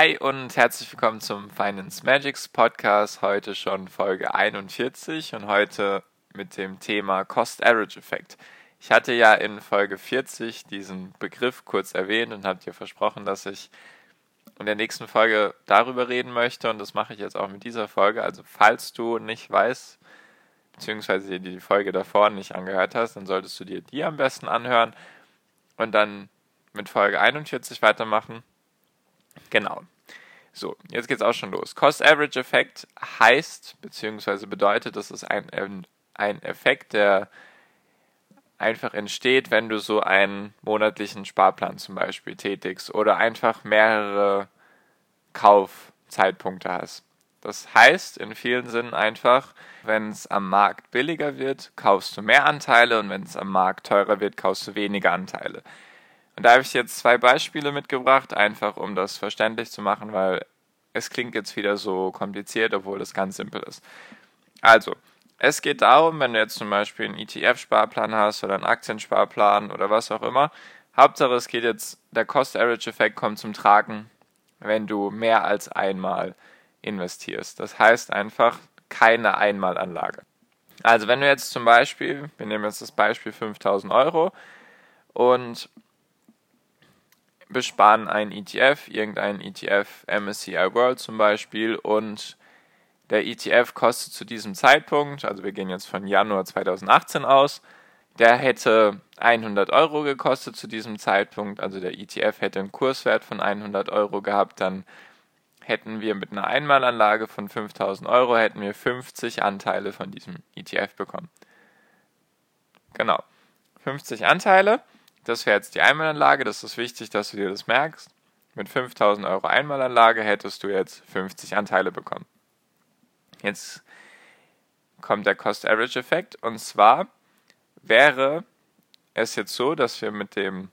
Hi und herzlich willkommen zum Finance Magics Podcast. Heute schon Folge 41 und heute mit dem Thema Cost Average Effekt. Ich hatte ja in Folge 40 diesen Begriff kurz erwähnt und habe dir versprochen, dass ich in der nächsten Folge darüber reden möchte und das mache ich jetzt auch mit dieser Folge. Also falls du nicht weißt, beziehungsweise dir die Folge davor nicht angehört hast, dann solltest du dir die am besten anhören und dann mit Folge 41 weitermachen Genau. So, jetzt geht's auch schon los. Cost-Average-Effekt heißt, beziehungsweise bedeutet, das ist ein, ein Effekt, der einfach entsteht, wenn du so einen monatlichen Sparplan zum Beispiel tätigst oder einfach mehrere Kaufzeitpunkte hast. Das heißt in vielen Sinnen einfach, wenn es am Markt billiger wird, kaufst du mehr Anteile und wenn es am Markt teurer wird, kaufst du weniger Anteile. Und da habe ich jetzt zwei Beispiele mitgebracht, einfach um das verständlich zu machen, weil es klingt jetzt wieder so kompliziert, obwohl es ganz simpel ist. Also, es geht darum, wenn du jetzt zum Beispiel einen ETF-Sparplan hast oder einen Aktiensparplan oder was auch immer. Hauptsache, es geht jetzt, der Cost-Average-Effekt kommt zum Tragen, wenn du mehr als einmal investierst. Das heißt einfach keine Einmalanlage. Also, wenn du jetzt zum Beispiel, wir nehmen jetzt das Beispiel 5000 Euro und besparen einen ETF, irgendeinen ETF, MSCI World zum Beispiel, und der ETF kostet zu diesem Zeitpunkt, also wir gehen jetzt von Januar 2018 aus, der hätte 100 Euro gekostet zu diesem Zeitpunkt, also der ETF hätte einen Kurswert von 100 Euro gehabt, dann hätten wir mit einer Einmalanlage von 5000 Euro, hätten wir 50 Anteile von diesem ETF bekommen. Genau, 50 Anteile. Das wäre jetzt die Einmalanlage, das ist wichtig, dass du dir das merkst. Mit 5000 Euro Einmalanlage hättest du jetzt 50 Anteile bekommen. Jetzt kommt der Cost-Average-Effekt und zwar wäre es jetzt so, dass wir mit dem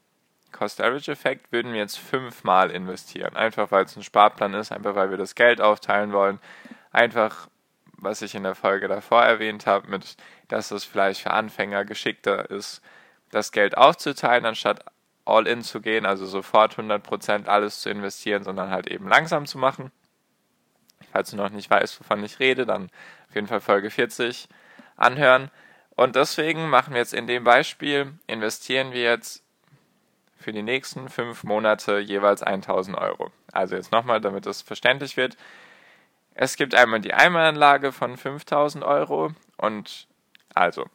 Cost-Average-Effekt würden wir jetzt fünfmal investieren. Einfach weil es ein Sparplan ist, einfach weil wir das Geld aufteilen wollen. Einfach, was ich in der Folge davor erwähnt habe, mit, dass es vielleicht für Anfänger geschickter ist, das Geld aufzuteilen, anstatt all in zu gehen, also sofort 100% alles zu investieren, sondern halt eben langsam zu machen. Falls du noch nicht weißt, wovon ich rede, dann auf jeden Fall Folge 40 anhören. Und deswegen machen wir jetzt in dem Beispiel, investieren wir jetzt für die nächsten fünf Monate jeweils 1000 Euro. Also jetzt nochmal, damit das verständlich wird. Es gibt einmal die Einmalanlage von 5000 Euro und also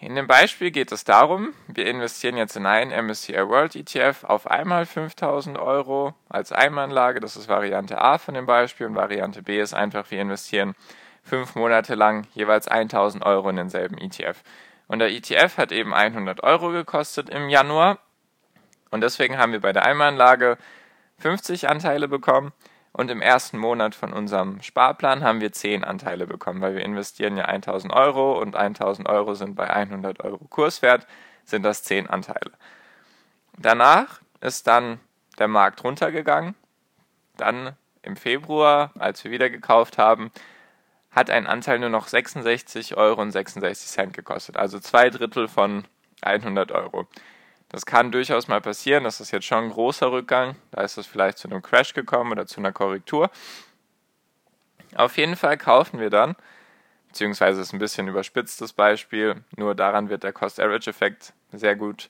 in dem Beispiel geht es darum, wir investieren jetzt in einen MSCI World ETF auf einmal 5000 Euro als Einmalanlage. Das ist Variante A von dem Beispiel und Variante B ist einfach, wir investieren fünf Monate lang jeweils 1000 Euro in denselben ETF. Und der ETF hat eben 100 Euro gekostet im Januar und deswegen haben wir bei der Einmalanlage 50 Anteile bekommen und im ersten Monat von unserem Sparplan haben wir 10 Anteile bekommen, weil wir investieren ja 1000 Euro und 1000 Euro sind bei 100 Euro Kurswert, sind das 10 Anteile. Danach ist dann der Markt runtergegangen. Dann im Februar, als wir wieder gekauft haben, hat ein Anteil nur noch 66 Euro und 66 Cent gekostet, also zwei Drittel von 100 Euro. Das kann durchaus mal passieren. Das ist jetzt schon ein großer Rückgang. Da ist es vielleicht zu einem Crash gekommen oder zu einer Korrektur. Auf jeden Fall kaufen wir dann, beziehungsweise ist ein bisschen überspitztes Beispiel, nur daran wird der Cost-Average-Effekt sehr gut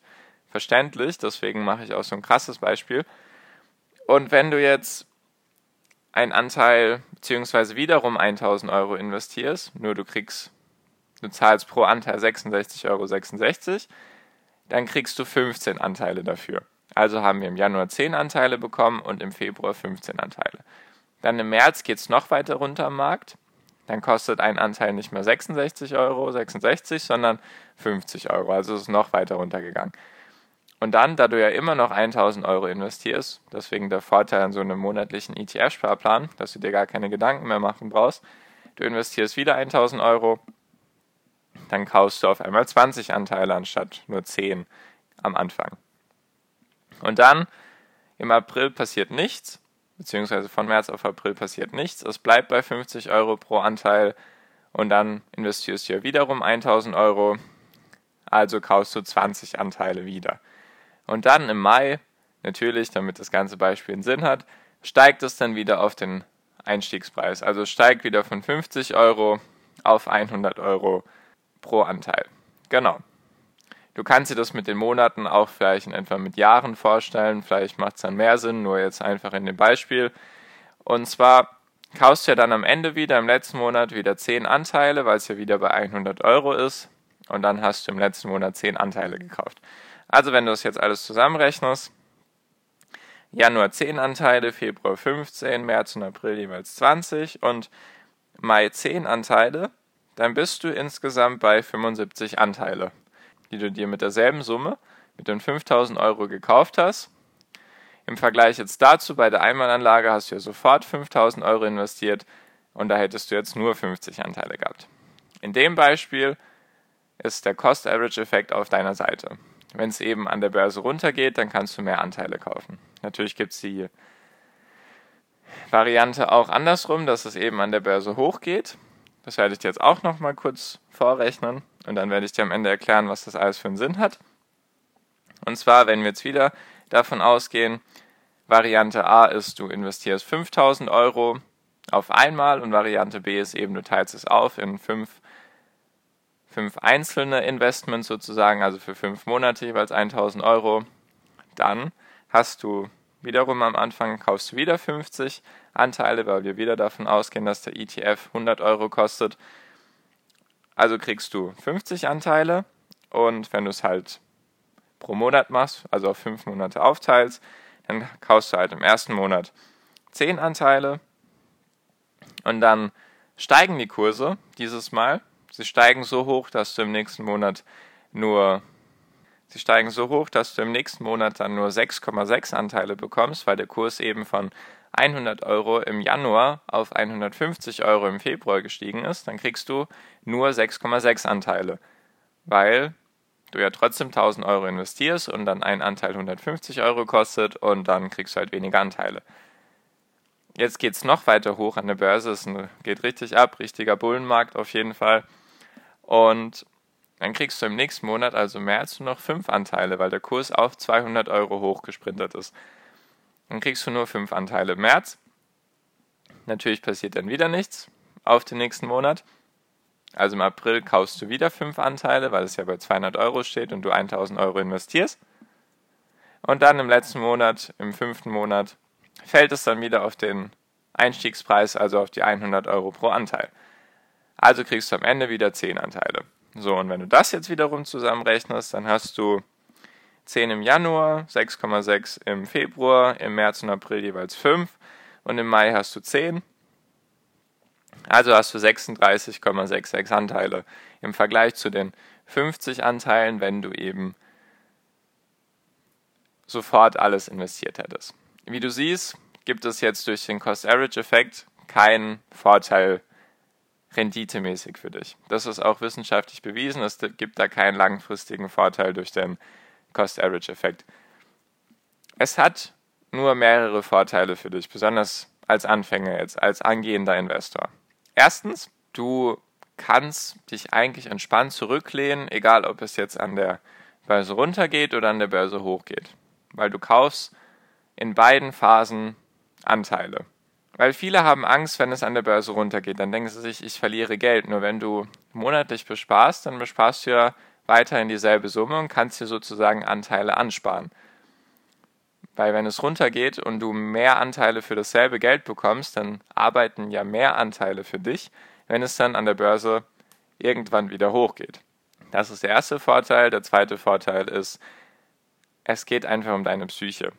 verständlich. Deswegen mache ich auch so ein krasses Beispiel. Und wenn du jetzt einen Anteil, beziehungsweise wiederum 1000 Euro investierst, nur du kriegst, du zahlst pro Anteil 66,66 Euro, 66, dann kriegst du 15 Anteile dafür. Also haben wir im Januar 10 Anteile bekommen und im Februar 15 Anteile. Dann im März geht es noch weiter runter am Markt. Dann kostet ein Anteil nicht mehr 66 Euro, 66, sondern 50 Euro. Also ist es noch weiter runtergegangen. Und dann, da du ja immer noch 1000 Euro investierst, deswegen der Vorteil an so einem monatlichen ETF-Sparplan, dass du dir gar keine Gedanken mehr machen brauchst, du investierst wieder 1000 Euro, dann kaufst du auf einmal 20 Anteile anstatt nur 10 am Anfang. Und dann im April passiert nichts, beziehungsweise von März auf April passiert nichts. Es bleibt bei 50 Euro pro Anteil und dann investierst du ja wiederum 1000 Euro, also kaufst du 20 Anteile wieder. Und dann im Mai, natürlich, damit das ganze Beispiel einen Sinn hat, steigt es dann wieder auf den Einstiegspreis. Also steigt wieder von 50 Euro auf 100 Euro pro Anteil. Genau. Du kannst dir das mit den Monaten auch vielleicht in etwa mit Jahren vorstellen. Vielleicht macht es dann mehr Sinn, nur jetzt einfach in dem Beispiel. Und zwar kaufst du ja dann am Ende wieder im letzten Monat wieder 10 Anteile, weil es ja wieder bei 100 Euro ist. Und dann hast du im letzten Monat 10 Anteile gekauft. Also wenn du das jetzt alles zusammenrechnest, Januar 10 Anteile, Februar 15, März und April jeweils 20 und Mai 10 Anteile, dann bist du insgesamt bei 75 Anteile die du dir mit derselben Summe, mit den 5000 Euro gekauft hast. Im Vergleich jetzt dazu, bei der Einmalanlage hast du ja sofort 5000 Euro investiert und da hättest du jetzt nur 50 Anteile gehabt. In dem Beispiel ist der Cost-Average-Effekt auf deiner Seite. Wenn es eben an der Börse runtergeht, dann kannst du mehr Anteile kaufen. Natürlich gibt es die Variante auch andersrum, dass es eben an der Börse hochgeht. Das werde ich dir jetzt auch noch mal kurz vorrechnen und dann werde ich dir am Ende erklären, was das alles für einen Sinn hat. Und zwar, wenn wir jetzt wieder davon ausgehen, Variante A ist, du investierst 5000 Euro auf einmal und Variante B ist eben, du teilst es auf in fünf, fünf einzelne Investments sozusagen, also für fünf Monate jeweils 1000 Euro. Dann hast du wiederum am Anfang, kaufst du wieder 50 Anteile, weil wir wieder davon ausgehen, dass der ETF 100 Euro kostet. Also kriegst du 50 Anteile und wenn du es halt pro Monat machst, also auf fünf Monate aufteilst, dann kaufst du halt im ersten Monat 10 Anteile und dann steigen die Kurse dieses Mal. Sie steigen so hoch, dass du im nächsten Monat nur Sie steigen so hoch, dass du im nächsten Monat dann nur 6,6 Anteile bekommst, weil der Kurs eben von 100 Euro im Januar auf 150 Euro im Februar gestiegen ist, dann kriegst du nur 6,6 Anteile, weil du ja trotzdem 1000 Euro investierst und dann ein Anteil 150 Euro kostet und dann kriegst du halt weniger Anteile. Jetzt geht es noch weiter hoch an der Börse, es geht richtig ab, richtiger Bullenmarkt auf jeden Fall. Und dann kriegst du im nächsten Monat, also März, nur noch 5 Anteile, weil der Kurs auf 200 Euro hochgesprintet ist. Dann kriegst du nur 5 Anteile im März. Natürlich passiert dann wieder nichts auf den nächsten Monat. Also im April kaufst du wieder 5 Anteile, weil es ja bei 200 Euro steht und du 1000 Euro investierst. Und dann im letzten Monat, im fünften Monat, fällt es dann wieder auf den Einstiegspreis, also auf die 100 Euro pro Anteil. Also kriegst du am Ende wieder 10 Anteile. So, und wenn du das jetzt wiederum zusammenrechnest, dann hast du 10 im Januar, 6,6 im Februar, im März und April jeweils 5 und im Mai hast du 10. Also hast du 36,66 Anteile im Vergleich zu den 50 Anteilen, wenn du eben sofort alles investiert hättest. Wie du siehst, gibt es jetzt durch den Cost-Average-Effekt keinen Vorteil renditemäßig für dich. Das ist auch wissenschaftlich bewiesen. Es gibt da keinen langfristigen Vorteil durch den Cost-Average-Effekt. Es hat nur mehrere Vorteile für dich, besonders als Anfänger jetzt, als angehender Investor. Erstens, du kannst dich eigentlich entspannt zurücklehnen, egal ob es jetzt an der Börse runtergeht oder an der Börse hochgeht, weil du kaufst in beiden Phasen Anteile. Weil viele haben Angst, wenn es an der Börse runtergeht, dann denken sie sich, ich verliere Geld. Nur wenn du monatlich besparst, dann besparst du ja weiterhin dieselbe Summe und kannst dir sozusagen Anteile ansparen. Weil wenn es runtergeht und du mehr Anteile für dasselbe Geld bekommst, dann arbeiten ja mehr Anteile für dich, wenn es dann an der Börse irgendwann wieder hochgeht. Das ist der erste Vorteil. Der zweite Vorteil ist, es geht einfach um deine Psyche.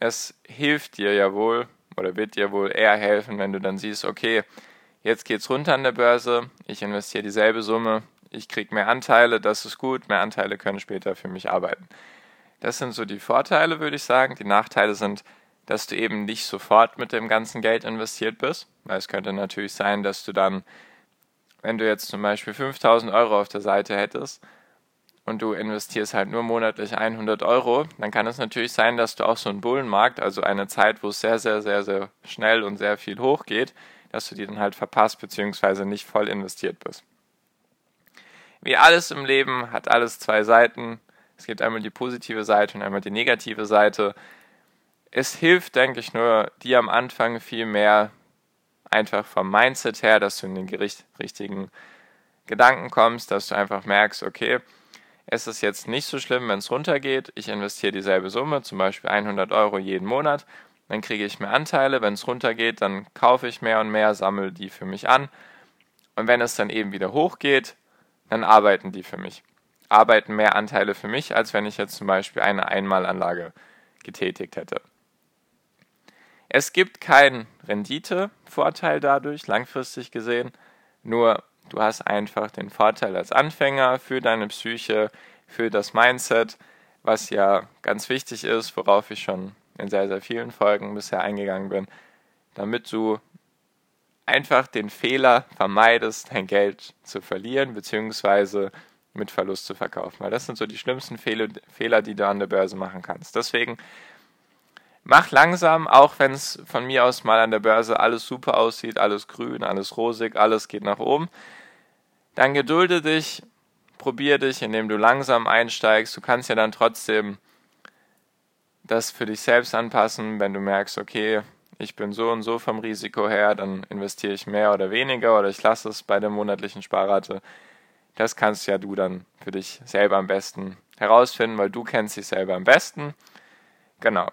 Es hilft dir ja wohl oder wird dir wohl eher helfen, wenn du dann siehst, okay, jetzt geht's runter an der Börse, ich investiere dieselbe Summe, ich kriege mehr Anteile, das ist gut, mehr Anteile können später für mich arbeiten. Das sind so die Vorteile, würde ich sagen. Die Nachteile sind, dass du eben nicht sofort mit dem ganzen Geld investiert bist, weil es könnte natürlich sein, dass du dann, wenn du jetzt zum Beispiel 5000 Euro auf der Seite hättest und du investierst halt nur monatlich 100 Euro, dann kann es natürlich sein, dass du auch so einen Bullenmarkt, also eine Zeit, wo es sehr, sehr, sehr, sehr schnell und sehr viel hochgeht, dass du die dann halt verpasst bzw. nicht voll investiert bist. Wie alles im Leben hat alles zwei Seiten. Es gibt einmal die positive Seite und einmal die negative Seite. Es hilft, denke ich, nur dir am Anfang viel mehr einfach vom Mindset her, dass du in den richtigen Gedanken kommst, dass du einfach merkst, okay, es ist jetzt nicht so schlimm, wenn es runtergeht. Ich investiere dieselbe Summe, zum Beispiel 100 Euro jeden Monat. Dann kriege ich mehr Anteile. Wenn es runtergeht, dann kaufe ich mehr und mehr, sammle die für mich an. Und wenn es dann eben wieder hochgeht, dann arbeiten die für mich. Arbeiten mehr Anteile für mich, als wenn ich jetzt zum Beispiel eine Einmalanlage getätigt hätte. Es gibt keinen Renditevorteil dadurch, langfristig gesehen. Nur Du hast einfach den Vorteil als Anfänger für deine Psyche, für das Mindset, was ja ganz wichtig ist, worauf ich schon in sehr, sehr vielen Folgen bisher eingegangen bin, damit du einfach den Fehler vermeidest, dein Geld zu verlieren, beziehungsweise mit Verlust zu verkaufen. Weil das sind so die schlimmsten Fehler, die du an der Börse machen kannst. Deswegen mach langsam, auch wenn es von mir aus mal an der Börse alles super aussieht, alles grün, alles rosig, alles geht nach oben. Dann gedulde dich, probier dich, indem du langsam einsteigst. Du kannst ja dann trotzdem das für dich selbst anpassen, wenn du merkst, okay, ich bin so und so vom Risiko her, dann investiere ich mehr oder weniger oder ich lasse es bei der monatlichen Sparrate. Das kannst ja du dann für dich selber am besten herausfinden, weil du kennst dich selber am besten. Genau.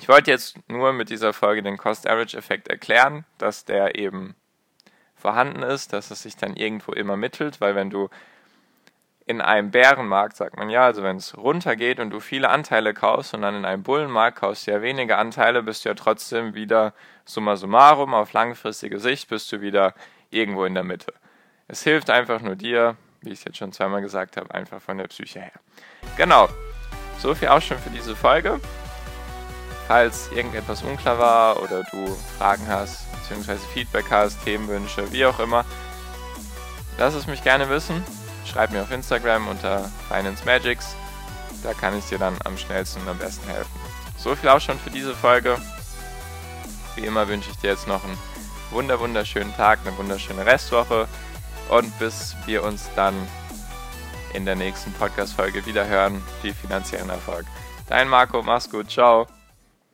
Ich wollte jetzt nur mit dieser Folge den Cost-Average-Effekt erklären, dass der eben vorhanden ist, dass es sich dann irgendwo immer mittelt, weil wenn du in einem Bärenmarkt, sagt man ja, also wenn es runtergeht und du viele Anteile kaufst und dann in einem Bullenmarkt kaufst du ja weniger Anteile, bist du ja trotzdem wieder summa summarum auf langfristige Sicht bist du wieder irgendwo in der Mitte. Es hilft einfach nur dir, wie ich es jetzt schon zweimal gesagt habe, einfach von der Psyche her. Genau. So viel auch schon für diese Folge. Falls irgendetwas unklar war oder du Fragen hast, bzw. Feedback hast, Themenwünsche, wie auch immer, lass es mich gerne wissen. Schreib mir auf Instagram unter Finance Magics. Da kann ich dir dann am schnellsten und am besten helfen. So viel auch schon für diese Folge. Wie immer wünsche ich dir jetzt noch einen wunder wunderschönen Tag, eine wunderschöne Restwoche und bis wir uns dann in der nächsten Podcast-Folge wieder hören. Viel finanziellen Erfolg. Dein Marco, mach's gut, ciao.